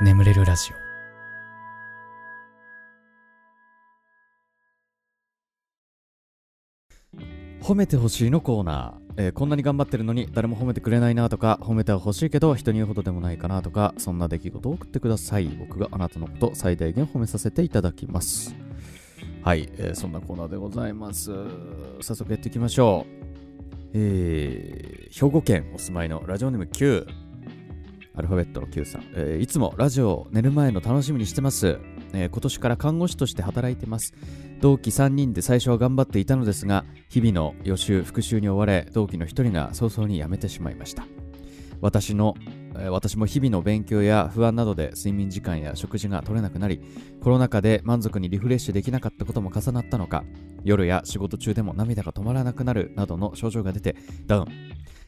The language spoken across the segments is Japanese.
眠れるラジオ。褒めてほしいのコーナー、えーこんなに頑張ってるのに誰も褒めてくれないなとか褒めてはほしいけど人に言うほどでもないかなとかそんな出来事を送ってください。僕があなたのこと最大限褒めさせていただきます。はい、えーそんなコーナーでございます。早速やっていきましょう。えー兵庫県お住まいのラジオネーム Q アルファベットの Q さん、えーいつもラジオ寝る前の楽しみにしてます、えー今年から看護師として働いてます。同期3人で最初は頑張っていたのですが日々の予習復習に追われ同期の1人が早々に辞めてしまいました。私のえ私も日々の勉強や不安などで睡眠時間や食事が取れなくなりコロナ禍で満足にリフレッシュできなかったことも重なったのか夜や仕事中でも涙が止まらなくなるなどの症状が出てダウン。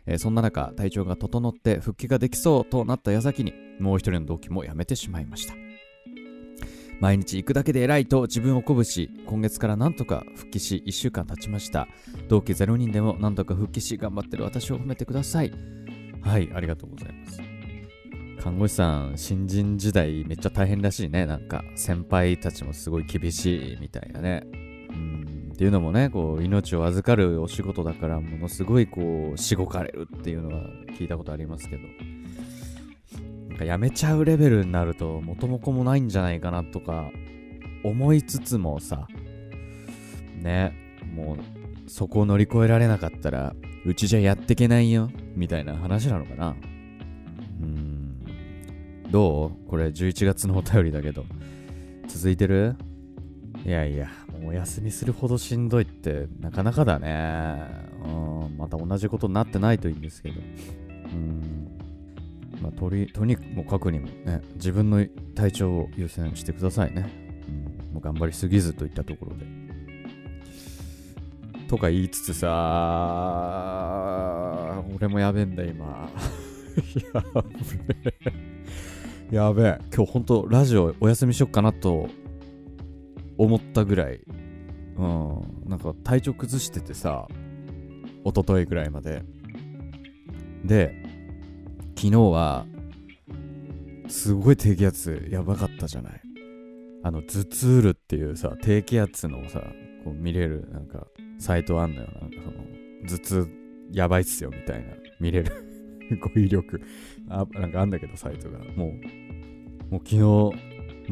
えーそんな中体調が整って復帰ができそうとなった矢先にもう一人の同期も辞めてしまいました。毎日行くだけで偉いと自分を鼓舞し今月からなんとか復帰し1週間経ちました。同期0人でもなんとか復帰し頑張ってる私を褒めてください。はいありがとうございます。看護師さん新人時代めっちゃ大変らしいね。なんか先輩たちもすごい厳しいみたいなね。っていうのもねこう命を預かるお仕事だからものすごいこうしごかれるっていうのは聞いたことありますけど。なんかやめちゃうレベルになると元も子もないんじゃないかなとか思いつつもさねもうそこを乗り越えられなかったらうちじゃやってけないよみたいな話なのかな。うん。どう？これ11月のお便りだけど。続いてる？いやいや。お休みするほどしんどいってなかなかだねうんまた同じことになってないといいんですけどうんまあ、とりとにもかくにもね、自分の体調を優先してくださいね。うん、もう頑張りすぎずといったところで。とか言いつつさ、俺もやべえんだ、今。やべえ。やべえ。今日ほんとラジオお休みしよっかなと思ったぐらい、うん、なんか体調崩しててさ、一昨日ぐらいまで。で、昨日はすごい低気圧やばかったじゃない。あのズツールっていうさ低気圧のさこう見れるなんかサイトあんのよ。なんかその頭痛やばいっすよみたいな見れる。語彙力。あなんかあんだけどサイトが。もうもう昨日も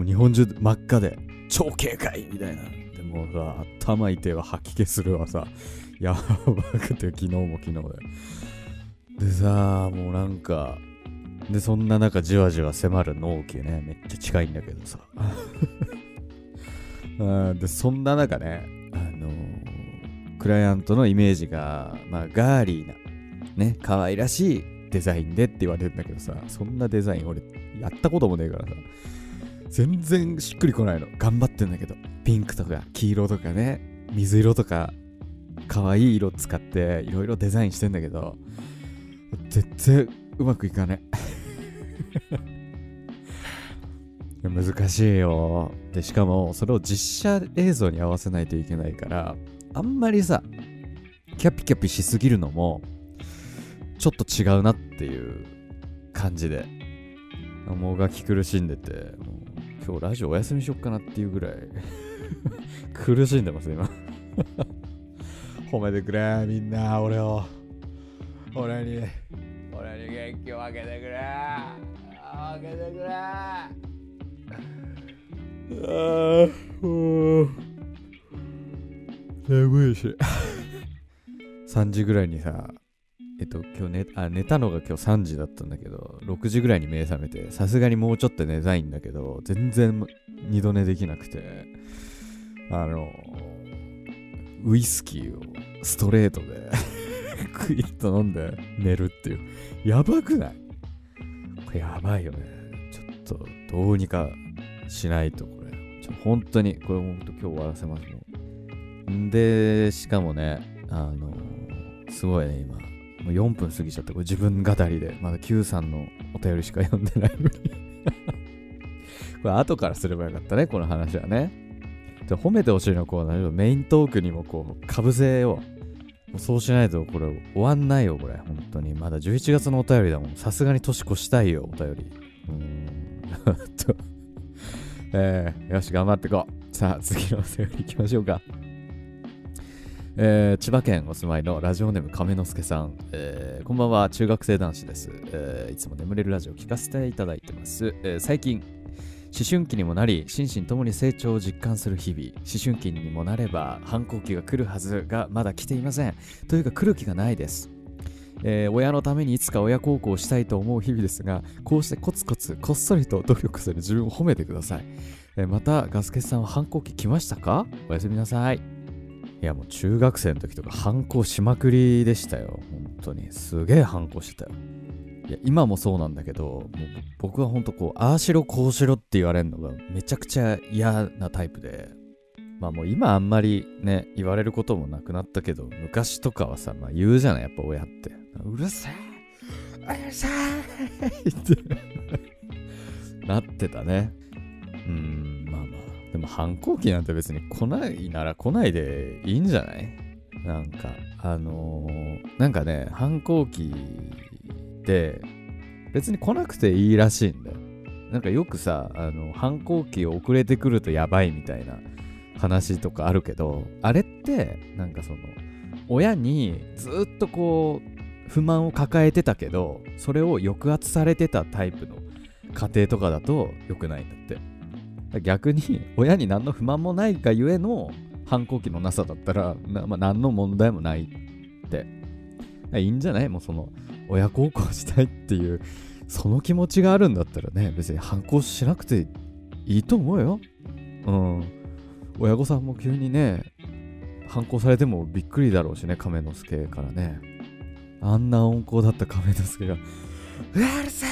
う日本中真っ赤で。超警戒。みたいな。でもさ頭痛いわ吐き気するわさ。やばくて昨日も昨日で。でさもうなんかでそんな中じわじわ迫る納期ね。めっちゃ近いんだけどさ。うんでそんな中ねあのークライアントのイメージがまあガーリーなね可愛らしいデザインでって言われるんだけどさ。そんなデザイン俺やったこともねえからさ。全然しっくりこないの。頑張ってんだけど。ピンクとか黄色とかね。水色とか可愛い色使っていろいろデザインしてんだけど。絶対うまくいかね。難しいよ。でしかもそれを実写映像に合わせないといけないからあんまりさキャピキャピしすぎるのもちょっと違うなっていう感じでもがき苦しんでて。今日ラジオお休みしよっかなっていうぐらい。苦しんでます今。褒めてくれみんな俺を。俺に俺に元気を分けてくれ。分けてくれ。ああもう。眠いし。3時ぐらいにさえっと今日寝あ寝たのが今日3時だったんだけど6時ぐらいに目覚めてさすがにもうちょっと寝たいんだけど全然二度寝できなくてあのウイスキーをストレートで クイッと飲んで寝るっていう。やばくない？これやばいよね。ちょっとどうにかしないとこれ。ちょ本当にこれ本当今日終わらせますもん。でしかもねあのすごいね今。もう4分過ぎちゃったこれ自分語りでまだ Q さんのお便りしか読んでないのに。これ後からすればよかったねこの話はね。じゃ褒めてほしいのコーナーメイントークにもこうかぶせようもうそうしないとこれ終わんないよこれ。本当に。まだ11月のお便りだもん。さすがに年越したいよお便り。うーん。えー、よし、頑張っていこう。さあ、次のお便り行きましょうか。えー、千葉県お住まいのラジオネーム亀之助さん、えー、こんばんは。中学生男子です、えー、いつも眠れるラジオを聞かせていただいてます、え、最近思春期にもなり心身ともに成長を実感する日々。思春期にもなれば反抗期が来るはずがまだ来ていません。というか来る気がないです。えー、親のためにいつか親孝行したいと思う日々ですが、こうしてコツコツこっそりと努力する自分を褒めてください。えー、また、ガスケさんは反抗期来ましたか？おやすみなさい。いやもう中学生の時とか反抗しまくりでしたよ。本当に。すげえ反抗してたよ。いや、今もそうなんだけど、もう僕は本当こう、ああしろこうしろって言われるのがめちゃくちゃ嫌なタイプで、まあもう今あんまりね、言われることもなくなったけど、昔とかはさ、まあ言うじゃない、やっぱ親って。うるさいうるさいってなってたね。うん、でも反抗期なんて別に来ないなら来ないでいいんじゃない？なんか、あのー、なんかね、反抗期って別に来なくていいらしいんだよ。なんかよくさ、あの、反抗期遅れてくるとやばいみたいな話とかあるけど、あれって、なんかその、親にずっとこう、不満を抱えてたけどそれを抑圧されてたタイプの家庭とかだと良くないんだって逆に親に何の不満もないがゆえの反抗期のなさだったら、まあ、何の問題もないって。いいんじゃない？もうその親孝行したいっていうその気持ちがあるんだったらね別に反抗しなくていいと思うよ。うん。親御さんも急にね反抗されてもびっくりだろうしね亀之助からね。あんな温厚だった亀之助が、うるさい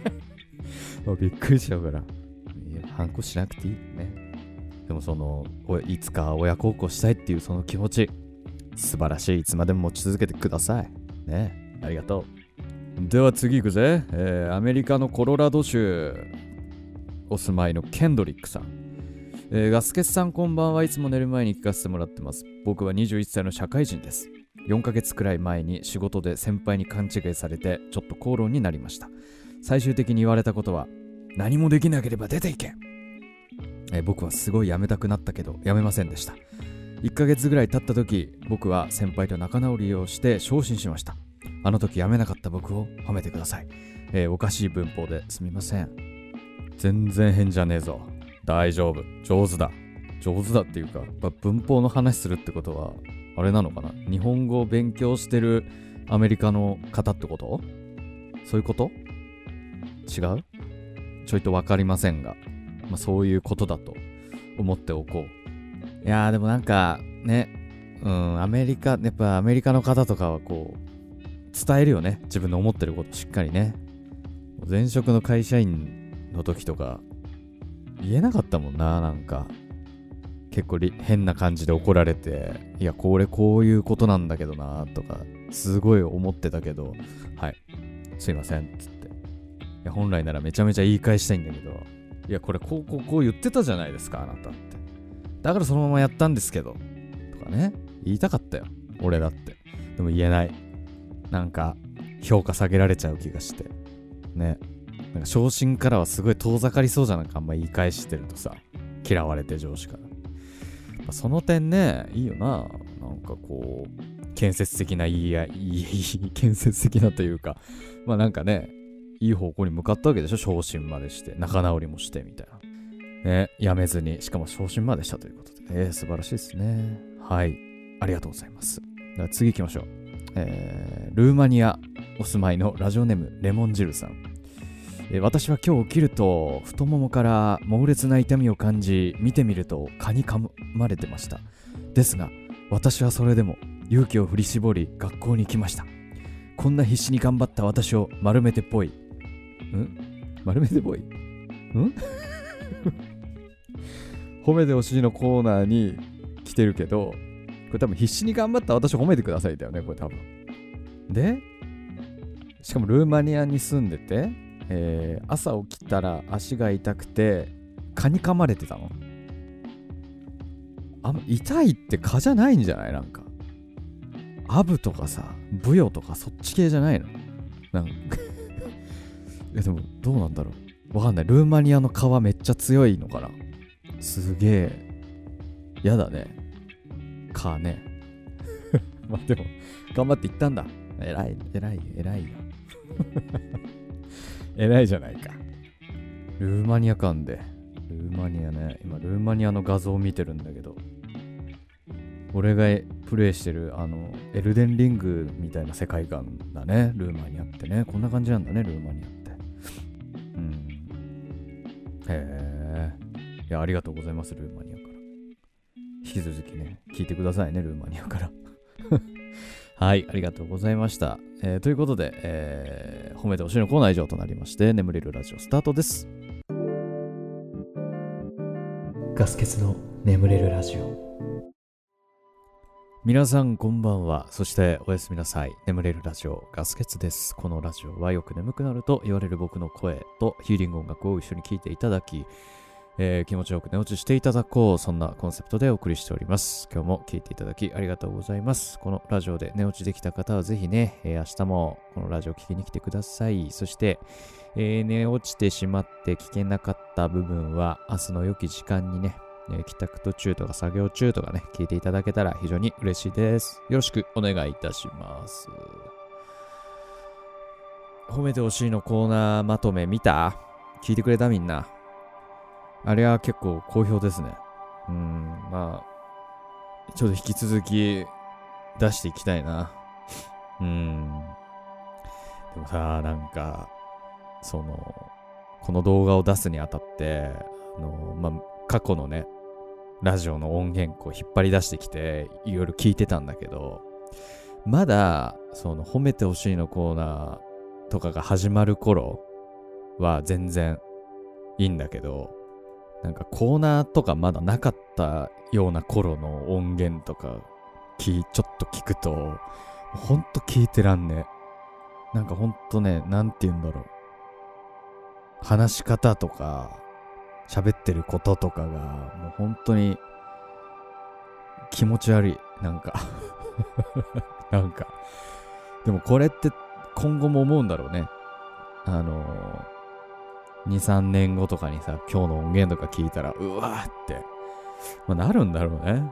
もうびっくりしちゃうから。反抗しなくていいね。でもその、いつか親孝行したいっていうその気持ち、素晴らしい。いつまでも持ち続けてください。ね。ありがとう。では次行くぜ。えー、アメリカのコロラド州お住まいのケンドリックさん。えー、ガスケスさんこんばんはいつも寝る前に聞かせてもらってます。僕は21歳の社会人です。4ヶ月くらい前に仕事で先輩に勘違いされてちょっと口論になりました最終的に言われたことは何もできなければ出ていけえ僕はすごい辞めたくなったけど辞めませんでした。1ヶ月ぐらい経った時僕は先輩と仲直りをして昇進しました。あの時辞めなかった僕を褒めてください、えー、おかしい文法ですみません。全然変じゃねえぞ。大丈夫。上手だ。上手だっていうか文法の話するってことはあれなのかな？日本語を勉強してるアメリカの方ってこと？そういうこと？違う？ちょいと分かりませんが、まあ、そういうことだと思っておこう。いやーでもなんかね、うん、アメリカ、やっぱアメリカの方とかはこう、伝えるよね。自分の思ってることしっかりね。前職の会社員の時とか、言えなかったもんな、なんか。結構変な感じで怒られて、いや、これこういうことなんだけどな、とか、すごい思ってたけど、はい、すいません、つって。いや、本来ならめちゃめちゃ言い返したいんだけど、いや、これこうこうこう言ってたじゃないですか、あなたって。だからそのままやったんですけど、とかね、言いたかったよ、俺だって。でも言えない。なんか、評価下げられちゃう気がして。ね。なんか昇進からはすごい遠ざかりそうじゃなくあんま言い返してるとさ、嫌われて上司から。その点ね、いいよな。なんかこう、建設的な言い合い、建設的なというか、まあなんかね、いい方向に向かったわけでしょ？昇進までして、仲直りもしてみたいな。ね、やめずに、しかも昇進までしたということで、えー、素晴らしいですね。はい。ありがとうございます。では次行きましょう。えー、ルーマニアお住まいのラジオネームレモン汁さん。え私は今日起きると太ももから猛烈な痛みを感じ見てみると蚊に噛まれてましたですが私はそれでも勇気を振り絞り学校に行きましたこんな必死に頑張った私を丸めてっぽいん？丸めてぽいん？褒めてほしいのコーナーに来てるけどこれ多分必死に頑張った私褒めてくださいだよねこれ多分。でしかもルーマニアに住んでてえー、朝起きたら足が痛くて蚊に噛まれてたの。あ痛いって蚊じゃないんじゃない？なんか。アブとかさブヨとかそっち系じゃないの？なんか。えでもどうなんだろうわかんない。ルーマニアの川めっちゃ強いのかなすげえ。やだね。かね。まあでも、頑張って行ったんだ。偉い、偉い、偉いよ。偉いじゃないか。ルーマニア間で。ルーマニアね。今、ルーマニアの画像を見てるんだけど。俺がプレイしてる、あの、エルデンリングみたいな世界観だね。ルーマニアってね。こんな感じなんだね、ルーマニア。へえ。いや、ありがとうございます、ルーマニアから。引き続きね、聞いてくださいね、ルーマニアから。はい、ありがとうございました。えー、ということで、えー、褒めてほしいのコーナー以上となりまして、眠れるラジオスタートです。ガス欠の眠れるラジオ。皆さんこんばんは。そしておやすみなさい。眠れるラジオガス欠です。このラジオはよく眠くなると言われる僕の声とヒーリング音楽を一緒に聴いていただき、えー、気持ちよく寝落ちしていただこう、そんなコンセプトでお送りしております。今日も聴いていただきありがとうございます。このラジオで寝落ちできた方はぜひね、えー、明日もこのラジオ聴きに来てください。そして、えー、寝落ちてしまって聞けなかった部分は明日の良き時間にね、え帰宅途中とか作業中とかね、聞いていただけたら非常に嬉しいです。よろしくお願いいたします。褒めてほしいのコーナーまとめ見た？聞いてくれたみんな。あれは結構好評ですね。うん、まあ、ちょっと引き続き出していきたいな。うん。でもさ、なんか、その、この動画を出すにあたって、あの、まあ、過去のね、ラジオの音源こう引っ張り出してきて、いろいろ聞いてたんだけど、まだ、その褒めてほしいのコーナーとかが始まる頃は全然いいんだけど、なんかコーナーとかまだなかったような頃の音源とかちょっと聞くとほんと聞いてらんねなんかほんとねなんて言うんだろう。話し方とか喋ってることとかがもう本当に気持ち悪い。なんか。なんか。でもこれって今後も思うんだろうね。あのー2、3年後とかにさ、今日の音源とか聞いたら、うわーって、まあ、なるんだろうね。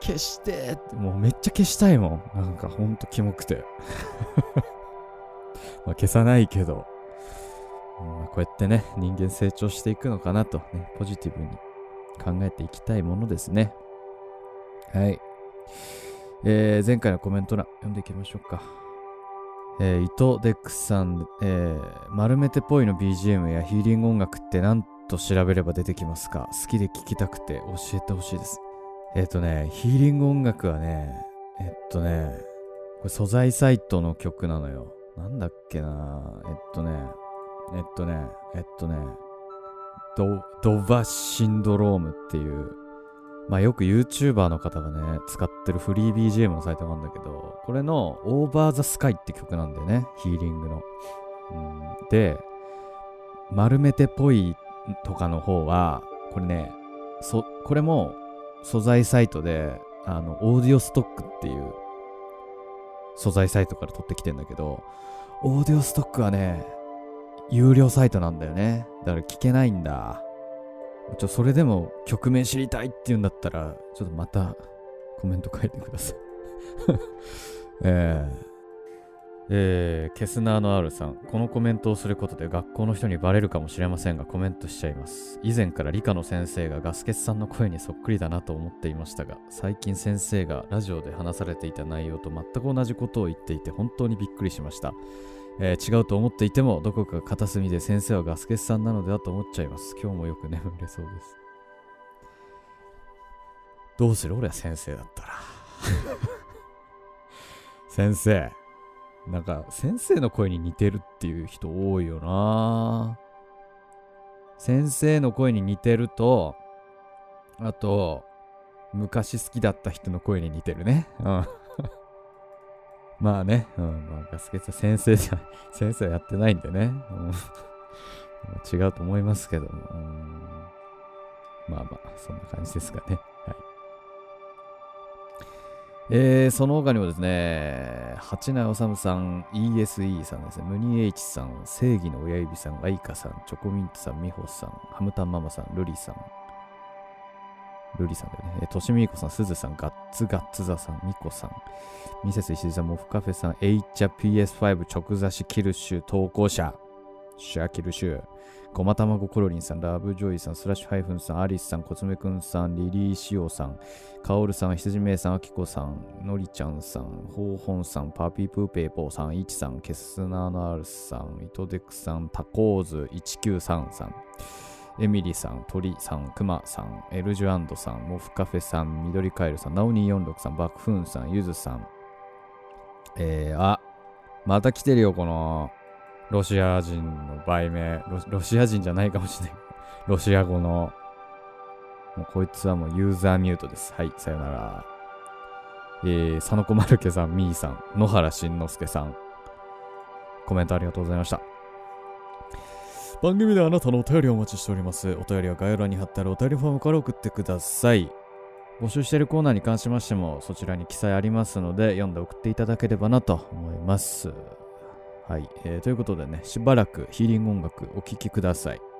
消してって、もうめっちゃ消したいもん。なんかほんとキモくて。まあ消さないけど、まあ、こうやってね、人間成長していくのかなと、ね、ポジティブに考えていきたいものですね。はい。えー、前回のコメント欄読んでいきましょうか。えー、伊藤デックスさん、えー、丸めてぽいの BGM やヒーリング音楽って何と調べれば出てきますか？好きで聴きたくて教えてほしいです。えっ、ー、とね、ヒーリング音楽はね、えっとね、これ素材サイトの曲なのよ。なんだっけなえっとね、えっとね、えっとね、ド、ドバシンドロームっていうまあよく YouTuber の方がね、使ってるフリー BGM のサイトがあるんだけど、これの Over the Sky って曲なんだよね、ヒーリングの。うん、で、丸めてぽいとかの方は、これね、そ、これも素材サイトで、あの、オーディオストックっていう素材サイトから取ってきてんだけど、オーディオストックはね、有料サイトなんだよね。だから聞けないんだ。ちょ、それでも曲名知りたいって言うんだったら、ちょっとまたコメント書いてください えー、えー、ケスナーの R さん、このコメントをすることで学校の人にバレるかもしれませんが、コメントしちゃいます。以前から理科の先生がガスケツさんの声にそっくりだなと思っていましたが、最近先生がラジオで話されていた内容と全く同じことを言っていて本当にびっくりしました。えー、違うと思っていても、どこか片隅で先生はガスケツさんなのではと思っちゃいます。今日もよく眠れそうです。どうする？俺は先生だったら。先生。なんか、先生の声に似てるっていう人多いよな先生の声に似てると、あと、昔好きだった人の声に似てるね。うん。まあね、うん、まあ、ガスケツは先生じゃ、先生はやってないんでね。うん、違うと思いますけども、うん、まあまあ、そんな感じですかね。はい。えー、その他にもですね、八内治さん、ESE さんですね、ムニエイチさん、正義の親指さん、アイカさん、チョコミントさん、ミホさん、ハムタンママさん、ルリさん、ルリさんだよね、えー、としみいこさん、すずさん、ガッツガッツザさん、ミコさん、ミセス石井さん、モフカフェさん、エイチャ PS5 直座しキルシュ投稿者、シャキルシュ、ごまたまごコロリンさん、ラブジョイさん、スラッシュハイフンさん、アリスさん、コツメくんさん、リリーシオさん、カオルさん、羊めいさん、アキコさん、のりちゃんさん、ホーホンさん、パピープーペーポーさん、イチさん、ケスナーのアルスさん、イトデクさん、タコーズ193さん、エミリさん、鳥さん、クマさん、エルジュアンドさん、モフカフェさん、緑カエルさん、ナオニー46さん、バクフンさん、ユズさん、えー、あ、また来てるよ、この、ロシア人の売名ロ、ロシア人じゃないかもしれない。ロシア語の、もうこいつはもうユーザーミュートです。はい、さよなら。えー、佐野小丸家さん、みーさん、野原しんのすけさん、コメントありがとうございました。番組ではあなたのお便りをお待ちしております。お便りは概要欄に貼ってあるお便りフォームから送ってください。募集しているコーナーに関しましてもそちらに記載ありますので読んで送っていただければなと思います。はい、えー、ということでね、しばらくヒーリング音楽お聴きください。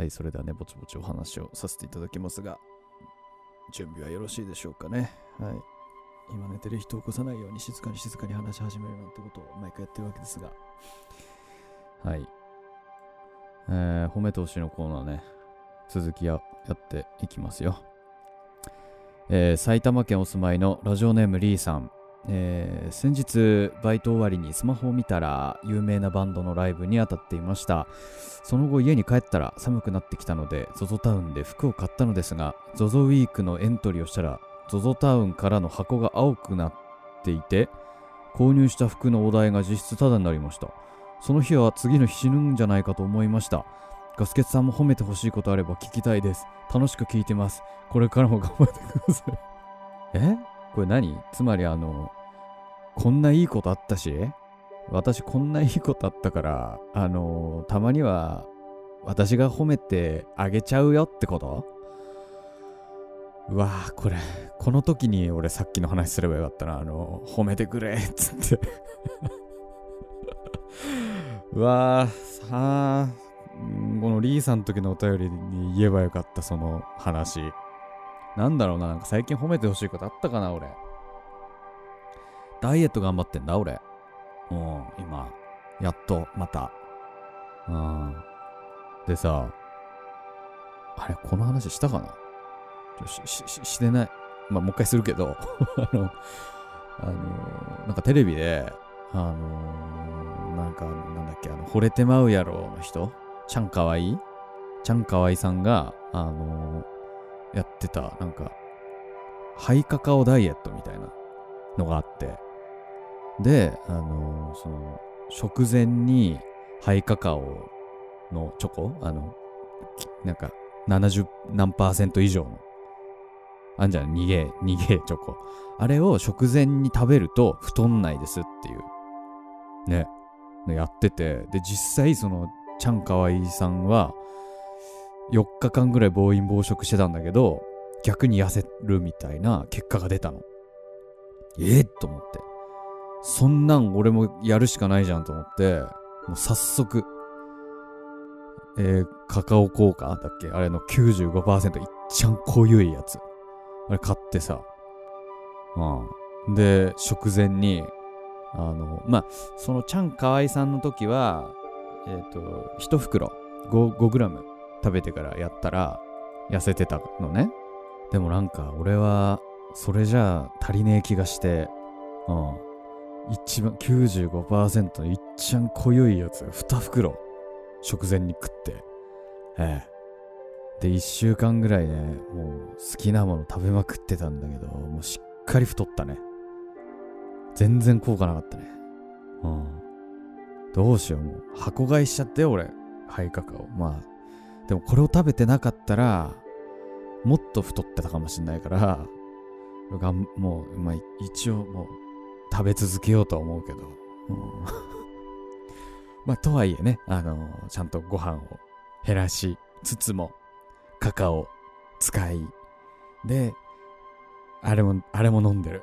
はい、それではね、ぼちぼちお話をさせていただきますが、準備はよろしいでしょうかね。はい。今寝てる人を起こさないように静かに静かに話し始めるなんてことを毎回やってるわけですが。はい。えー、褒めてほしいのコーナーね、続きややっていきますよ。えー、埼玉県お住まいのラジオネームリーさん。えー、先日バイト終わりにスマホを見たら有名なバンドのライブに当たっていました。その後家に帰ったら寒くなってきたので ZOZO タウンで服を買ったのですが ZOZO ウィークのエントリーをしたら ZOZO タウンからの箱が青くなっていて購入した服のお題が実質タダになりました。その日は次の日死ぬんじゃないかと思いました。ガスケツさんも褒めてほしいことあれば聞きたいです。楽しく聞いてます。これからも頑張ってください。え？これ何？つまりあの、こんないいことあったし、私こんないいことあったから、あの、たまには私が褒めてあげちゃうよってこと？うわぁ、これ、この時に俺さっきの話すればよかったな。あの、褒めてくれっつって うわぁ、さあ、このリーさんの時のお便りに言えばよかった、その話。なんだろうな、なんか最近褒めてほしいことあったかな、俺。ダイエット頑張ってんだ、俺。うん、今。やっと、また。うん。でさ、あれ、この話したかな？し、し、ししてない。まあ、もう一回するけど あの、あの、なんかテレビで、あの、なんか、なんだっけ、あの、惚れてまうやろの人？ちゃんかわいい？ちゃんかわいさんが、あのやってた、なんか、ハイカカオダイエットみたいなのがあって、で、あのー、その、食前にハイカカオのチョコあの、なんか、70何パーセント以上の、あんじゃん、逃げ、逃げチョコ。あれを食前に食べると太んないですっていう、ね、やってて、で、実際その、ちゃんかわいさんは、4日間ぐらい暴飲暴食してたんだけど、逆に痩せるみたいな結果が出たの。え？えと思って。そんなん俺もやるしかないじゃんと思って、もう早速、えー、カカオ効果だっけ？あれの95%いっちゃん濃ゆいやつ。あれ買ってさ。うん。で、食前に、あの、まあ、そのちゃんかわいさんの時は、えっ、ー、と、1袋 5, 5グラム食べてからやったら痩せてたのね。でもなんか俺はそれじゃあ足りねえ気がして、うん。一番95%のいっちゃん濃ゆいやつ2袋食前に食って、ええ。で、1週間ぐらいね、もう好きなもの食べまくってたんだけど、もうしっかり太ったね。全然効果なかったね。うん。どうしよう、もう箱買いしちゃって、俺。ハイカカオ。まあ、でもこれを食べてなかったら、もっと太ってたかもしんないから、がもう、まあ、一応もう食べ続けようとは思うけど、うん、まあ、とはいえね、あのー、ちゃんとご飯を減らしつつも、カカオ使い、で、あれも、あれも飲んでる。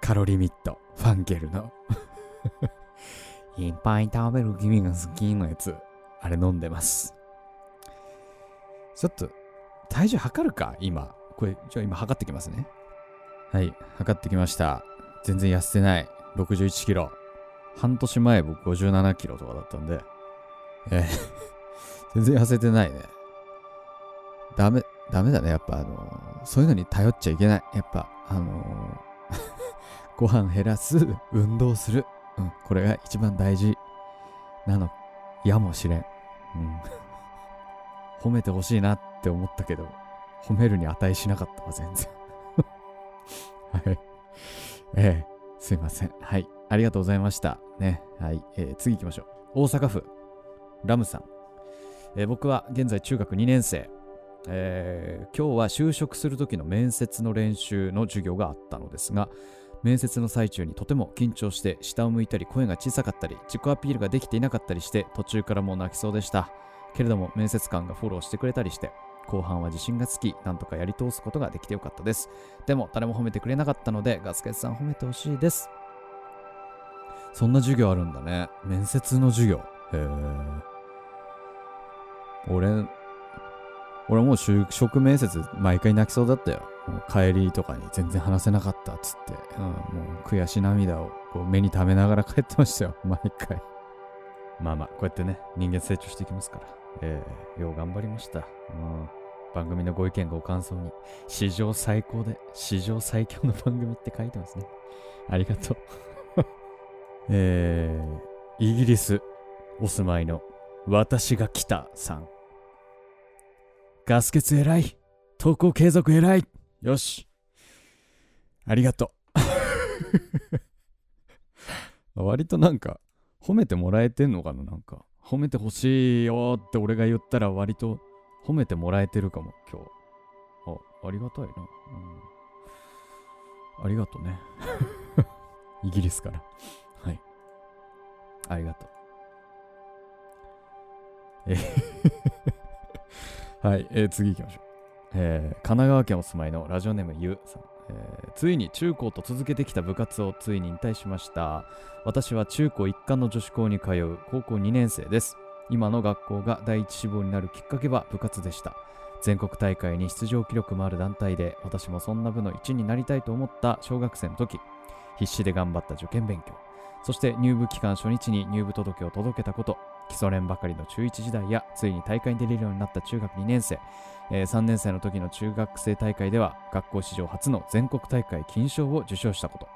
カロリミット、ファンケルの いっぱい食べる君が好きのやつ、あれ飲んでます。ちょっと、体重測るか？今。これ、じゃあ今測ってきますね。はい、測ってきました。全然痩せてない。61キロ。半年前僕57キロとかだったんで。えー 全然痩せてないね。ダメ、ダメだね。やっぱあのー、そういうのに頼っちゃいけない。やっぱ、あのー ご飯減らす、運動する。うん、これが一番大事なの、やもしれん。うん。褒めてほしいなって思ったけど、褒めるに値しなかったわ、全然 はい。ええすいません。はい。ありがとうございました。ね。はい。えー、次行きましょう。大阪府、ラムさん。えー、僕は現在中学2年生。えー、今日は就職する時の面接の練習の授業があったのですが、面接の最中にとても緊張して下を向いたり声が小さかったり自己アピールができていなかったりして途中からもう泣きそうでした。けれども面接官がフォローしてくれたりして後半は自信がつきなんとかやり通すことができてよかったですでも誰も褒めてくれなかったのでガスケツさん褒めてほしいですそんな授業あるんだね面接の授業へえ俺俺もう就職面接毎回泣きそうだったよ。もう帰りとかに全然話せなかったっつって、うん、もう悔し涙をこう目に溜めながら帰ってましたよ。毎回。まあまあ、こうやってね、人間成長していきますから。えー、よう頑張りました。うん。番組のご意見ご感想に、史上最高で、史上最強の番組って書いてますね。ありがとう。えー、イギリスお住まいの私が来たさん。ガス欠偉い。投稿継続偉い。よし。ありがとう。割となんか、褒めてもらえてんのかななんか、褒めてほしいよって俺が言ったら割と褒めてもらえてるかも、今日。あ、ありがたいな。うん、ありがとね。イギリスから。はい。ありがとう。え はい、えー、次行きましょう。えー、神奈川県お住まいのラジオネームゆうさん、えー、ついに中高と続けてきた部活をついに引退しました。私は中高一貫の女子校に通う高校2年生です。今の学校が第一志望になるきっかけは部活でした。全国大会に出場記録もある団体で私もそんな部の一になりたいと思った小学生の時必死で頑張った受験勉強。そして入部期間初日に入部届を届けたこと。基礎練ばかりの中1時代やついに大会に出れるようになった中学2年生、えー、3年生の時の中学生大会では学校史上初の全国大会金賞を受賞したこと。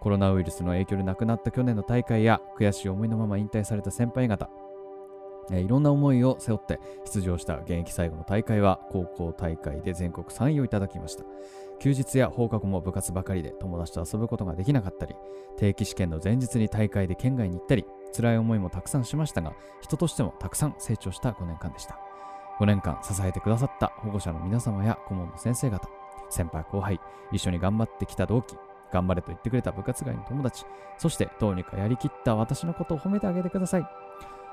コロナウイルスの影響で亡くなった去年の大会や悔しい思いのまま引退された先輩方。えー、いろんな思いを背負って出場した現役最後の大会は高校大会で全国3位をいただきました。休日や放課後も部活ばかりで友達と遊ぶことができなかったり定期試験の前日に大会で県外に行ったり辛い思いもたくさんしましたが人としてもたくさん成長した5年間でした。5年間支えてくださった保護者の皆様や顧問の先生方先輩後輩一緒に頑張ってきた同期頑張れと言ってくれた部活外の友達そしてどうにかやりきった私のことを褒めてあげてください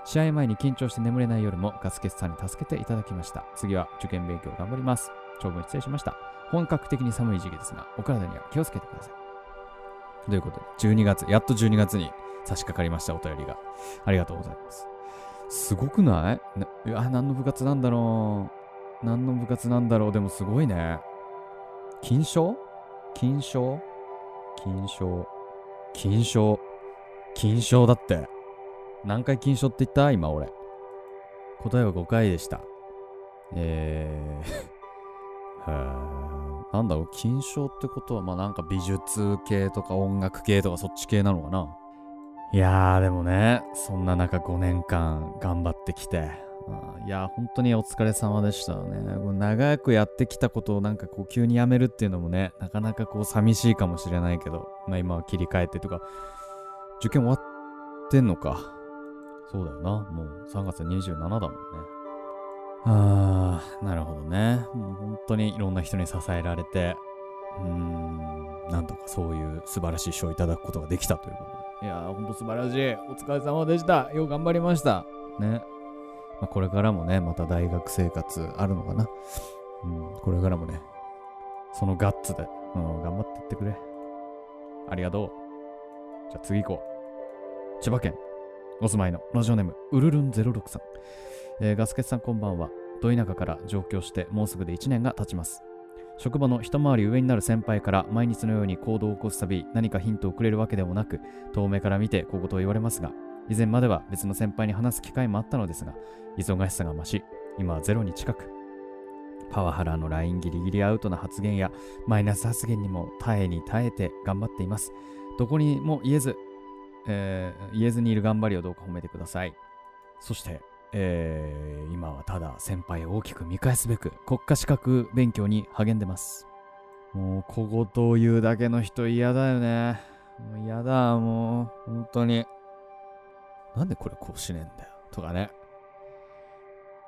試合前に緊張して眠れない夜もガスケツさんに助けていただきました。次は受験勉強頑張ります。長文失礼しました。本格的に寒い時期ですが、お体には気をつけてください。ということで、12月、やっと12月に差し掛かりました、お便りが。ありがとうございます。すごくない？いや、何の部活なんだろう。何の部活なんだろう。でもすごいね。金賞？金賞？金賞？金賞？金賞だって。何回金賞って言った？今俺。答えは5回でした。えーなんだろう、金賞ってことは、まあなんか美術系とか音楽系とかそっち系なのかな？いやーでもね、そんな中5年間頑張ってきて、いや本当にお疲れ様でしたね。長くやってきたことをなんかこう急にやめるっていうのもね、なかなかこう寂しいかもしれないけど、まあ今は切り替えてとか、受験終わってんのか。そうだよな。もう3月27だもんね。あー、なるほどね。もう本当にいろんな人に支えられて、うーん、なんとかそういう素晴らしい賞をいただくことができたということで。いやー、ほんと素晴らしい。お疲れ様でした。よう頑張りました。ね。まあ、これからもね、また大学生活あるのかな。うん、これからもね、そのガッツで、うん、頑張っていってくれ。ありがとう。じゃあ次行こう。千葉県お住まいのラジオネームウルルン06さん、えー、ガスケツさんこんばんはど田舎から上京してもうすぐで1年が経ちます職場の一回り上になる先輩から毎日のように行動を起こすたび何かヒントをくれるわけでもなく遠目から見て小言を言われますが以前までは別の先輩に話す機会もあったのですが忙しさが増し今はゼロに近くパワハラのラインギリギリアウトな発言やマイナス発言にも耐えに耐えて頑張っていますどこにも言えずえー、言えずにいる頑張りをどうか褒めてください。そして、えー、今はただ先輩を大きく見返すべく国家資格勉強に励んでます。もう小言を言うだけの人嫌だよね。もう嫌だ、もう、本当に。なんでこれこうしねえんだよ。とかね。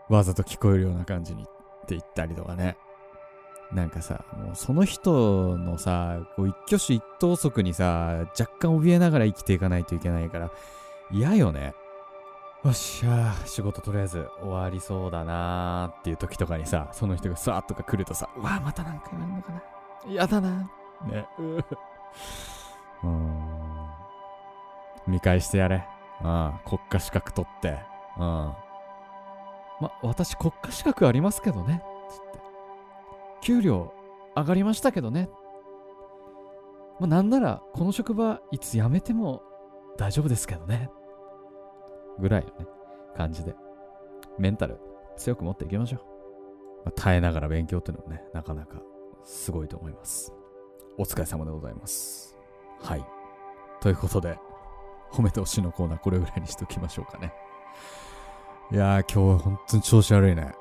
わざと聞こえるような感じにって言ったりとかね。なんかさ、もうその人のさ、こう一挙手一投足にさ、若干怯えながら生きていかないといけないから、嫌よね。よっしゃ仕事とりあえず終わりそうだなーっていう時とかにさ、その人がさーっとか来るとさ、うわまたなんか言われるのかな。嫌だな。ね。うん。見返してやれ。うん。国家資格取って。うん。ま、私国家資格ありますけどね。つって。給料上がりましたけどね。ま、なんなら、この職場いつ辞めても大丈夫ですけどね。ぐらいのね、感じで。メンタル強く持っていきましょう。まあ、耐えながら勉強っていうのもね、なかなかすごいと思います。お疲れ様でございます。はい。ということで、褒めてほしいのコーナーこれぐらいにしときましょうかね。いやー、今日は本当に調子悪いね。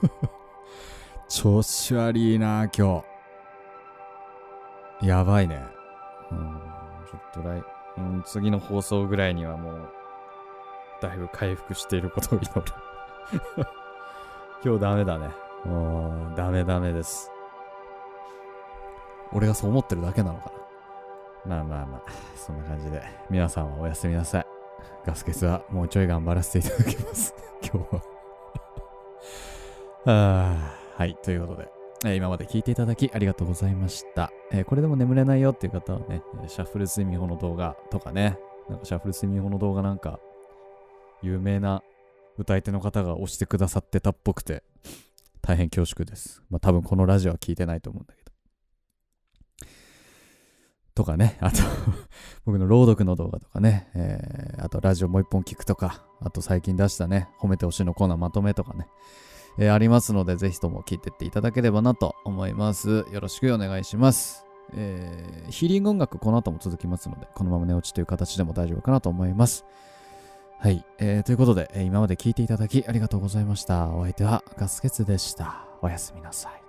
調子悪いな、今日。やばいね。うん、ちょっと来、うん、次の放送ぐらいにはもう、だいぶ回復していることを祈る。今日ダメだね。もう、ダメダメです。俺がそう思ってるだけなのかな？まあまあまあ、そんな感じで、皆さんはおやすみなさい。ガス欠はもうちょい頑張らせていただきます。今日は あはい、ということで、えー、今まで聞いていただきありがとうございました。えー、これでも眠れないよっていう方はね、シャッフル睡眠法の動画とかね、なんかシャッフル睡眠法の動画なんか、有名な歌い手の方が押してくださってたっぽくて、大変恐縮です。まあ多分このラジオは聞いてないと思うんだけど。とかね、あと 僕の朗読の動画とかね、えー、あとラジオもう一本聞くとか、あと最近出したね、褒めてほしいのコーナーまとめとかね、えー、ありますので、ぜひとも聞いてっていただければなと思います。よろしくお願いします。えー、ヒーリング音楽この後も続きますので、このまま寝落ちという形でも大丈夫かなと思います。はい、えー、ということで、えー、今まで聞いていただきありがとうございました。お相手はガスケツでした。おやすみなさい。